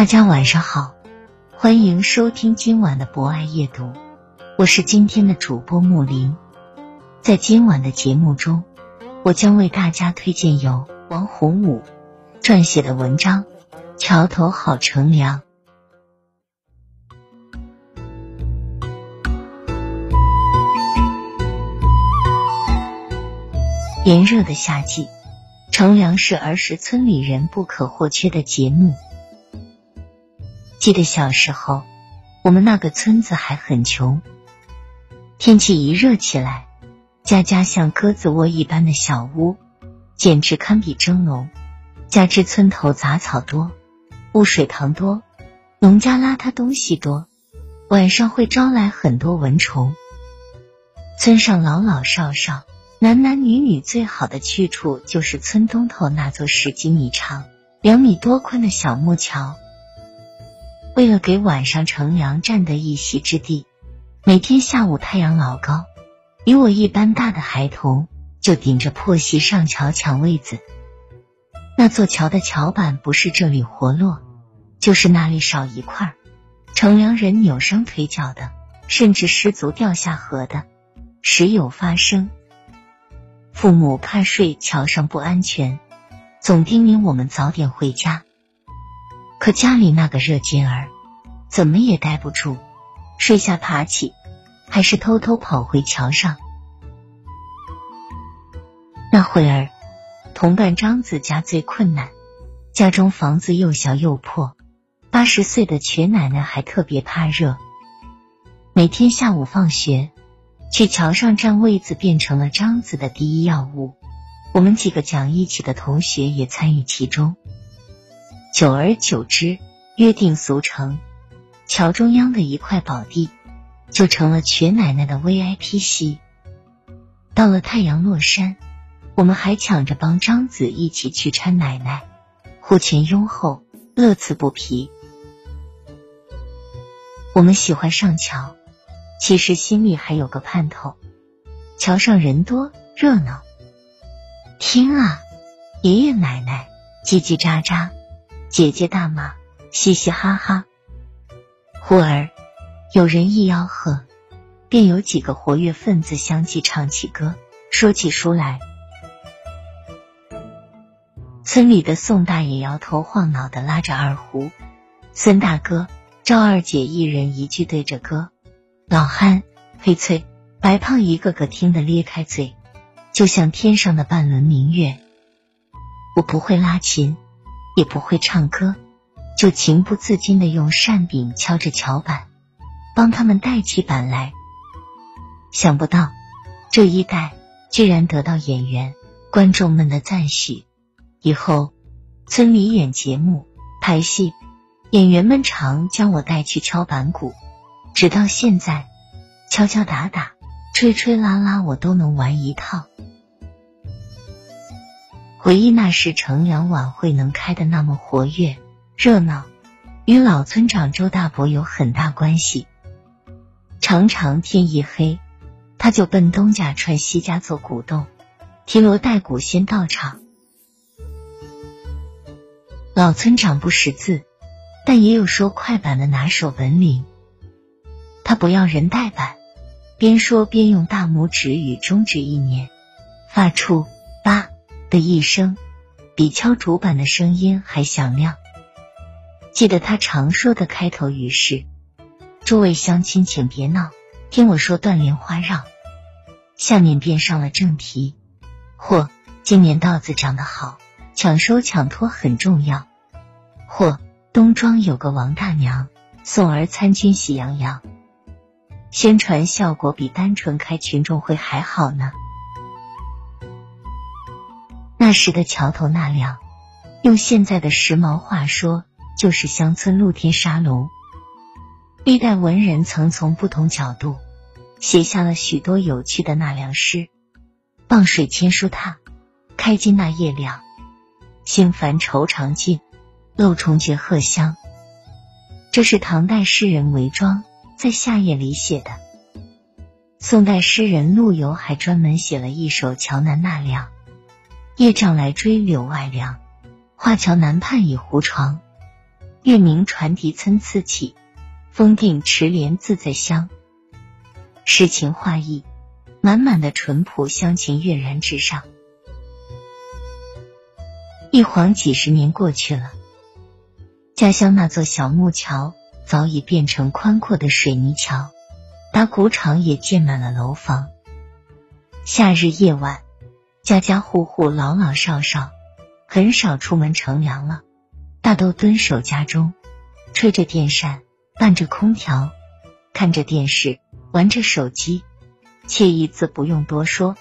大家晚上好，欢迎收听今晚的博爱夜读，我是今天的主播木林。在今晚的节目中，我将为大家推荐由王洪武撰写的文章《桥头好乘凉》。炎热的夏季，乘凉是儿时村里人不可或缺的节目。记得小时候，我们那个村子还很穷，天气一热起来，家家像鸽子窝一般的小屋，简直堪比蒸笼。加之村头杂草多，污水塘多，农家邋遢东西多，晚上会招来很多蚊虫。村上老老少少、男男女女最好的去处，就是村东头那座十几米长、两米多宽的小木桥。为了给晚上乘凉占得一席之地，每天下午太阳老高，比我一般大的孩童就顶着破席上桥抢位子。那座桥的桥板不是这里活络，就是那里少一块，乘凉人扭伤腿脚的，甚至失足掉下河的，时有发生。父母怕睡桥上不安全，总叮咛我们早点回家。可家里那个热劲儿，怎么也待不住，睡下爬起，还是偷偷跑回桥上。那会儿，同伴张子家最困难，家中房子又小又破，八十岁的瘸奶奶还特别怕热。每天下午放学，去桥上占位子变成了张子的第一要务。我们几个讲义气的同学也参与其中。久而久之，约定俗成，桥中央的一块宝地就成了瘸奶奶的 VIP 席。到了太阳落山，我们还抢着帮张子一起去搀奶奶，互前拥后，乐此不疲。我们喜欢上桥，其实心里还有个盼头：桥上人多热闹。听啊，爷爷奶奶叽叽喳喳。姐姐大骂，嘻嘻哈哈。忽而有人一吆喝，便有几个活跃分子相继唱起歌，说起书来。村里的宋大爷摇头晃脑的拉着二胡，孙大哥、赵二姐一人一句对着歌，老汉、黑翠、白胖一个个听得咧开嘴，就像天上的半轮明月。我不会拉琴。也不会唱歌，就情不自禁的用扇柄敲着桥板，帮他们带起板来。想不到这一带居然得到演员、观众们的赞许。以后村里演节目、排戏，演员们常将我带去敲板鼓，直到现在，敲敲打打、吹吹拉拉，我都能玩一套。回忆那时乘凉晚会能开的那么活跃热闹，与老村长周大伯有很大关系。常常天一黑，他就奔东家串西家做鼓动，提锣带鼓先到场。老村长不识字，但也有说快板的拿手本领。他不要人带板，边说边用大拇指与中指一捻，发出“吧”。的一声，比敲竹板的声音还响亮。记得他常说的开头语是：“诸位乡亲，请别闹，听我说断莲花绕。”下面便上了正题。或今年稻子长得好，抢收抢脱很重要。或东庄有个王大娘，送儿参军喜洋洋。宣传效果比单纯开群众会还好呢。那时的桥头纳凉，用现在的时髦话说，就是乡村露天沙龙。历代文人曾从不同角度写下了许多有趣的纳凉诗：傍水千书榻，开襟纳夜凉。心烦愁常尽，漏重觉荷香。这是唐代诗人韦庄。在夏夜里写的。宋代诗人陆游还专门写了一首《桥南纳凉》：夜障来追柳外凉，画桥南畔倚胡床。月明船笛参差起，风定池莲自在香。诗情画意，满满的淳朴乡情跃然纸上。一晃几十年过去了，家乡那座小木桥。早已变成宽阔的水泥桥，打谷场也建满了楼房。夏日夜晚，家家户户老老少少很少出门乘凉了，大都蹲守家中，吹着电扇，伴着空调，看着电视，玩着手机，惬意自不用多说。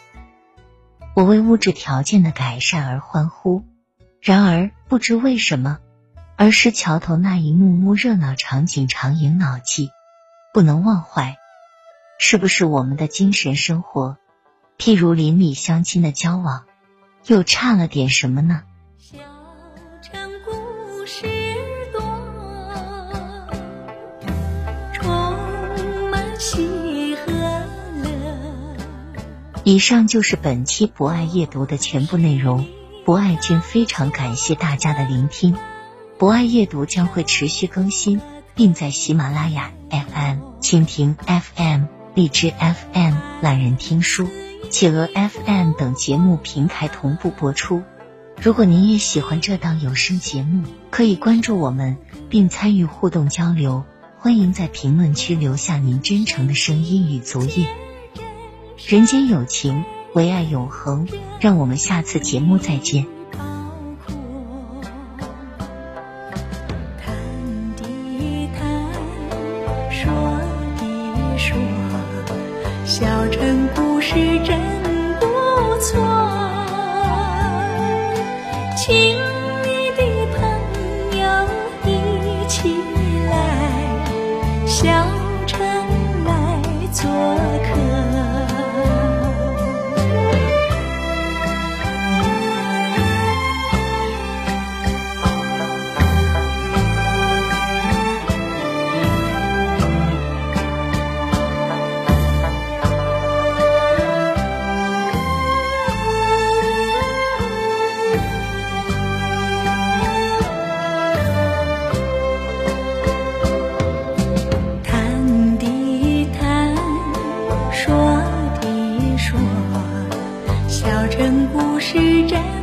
我为物质条件的改善而欢呼，然而不知为什么。而是桥头那一幕幕热闹场景常萦脑际，不能忘怀。是不是我们的精神生活，譬如邻里乡亲的交往，又差了点什么呢？小城故事多，充满喜和乐。以上就是本期博爱阅读的全部内容。博爱君非常感谢大家的聆听。博爱阅读将会持续更新，并在喜马拉雅 FM、蜻蜓 FM、荔枝 FM、懒人听书、企鹅 FM 等节目平台同步播出。如果您也喜欢这档有声节目，可以关注我们并参与互动交流。欢迎在评论区留下您真诚的声音与足印。人间有情，唯爱永恒。让我们下次节目再见。情。是真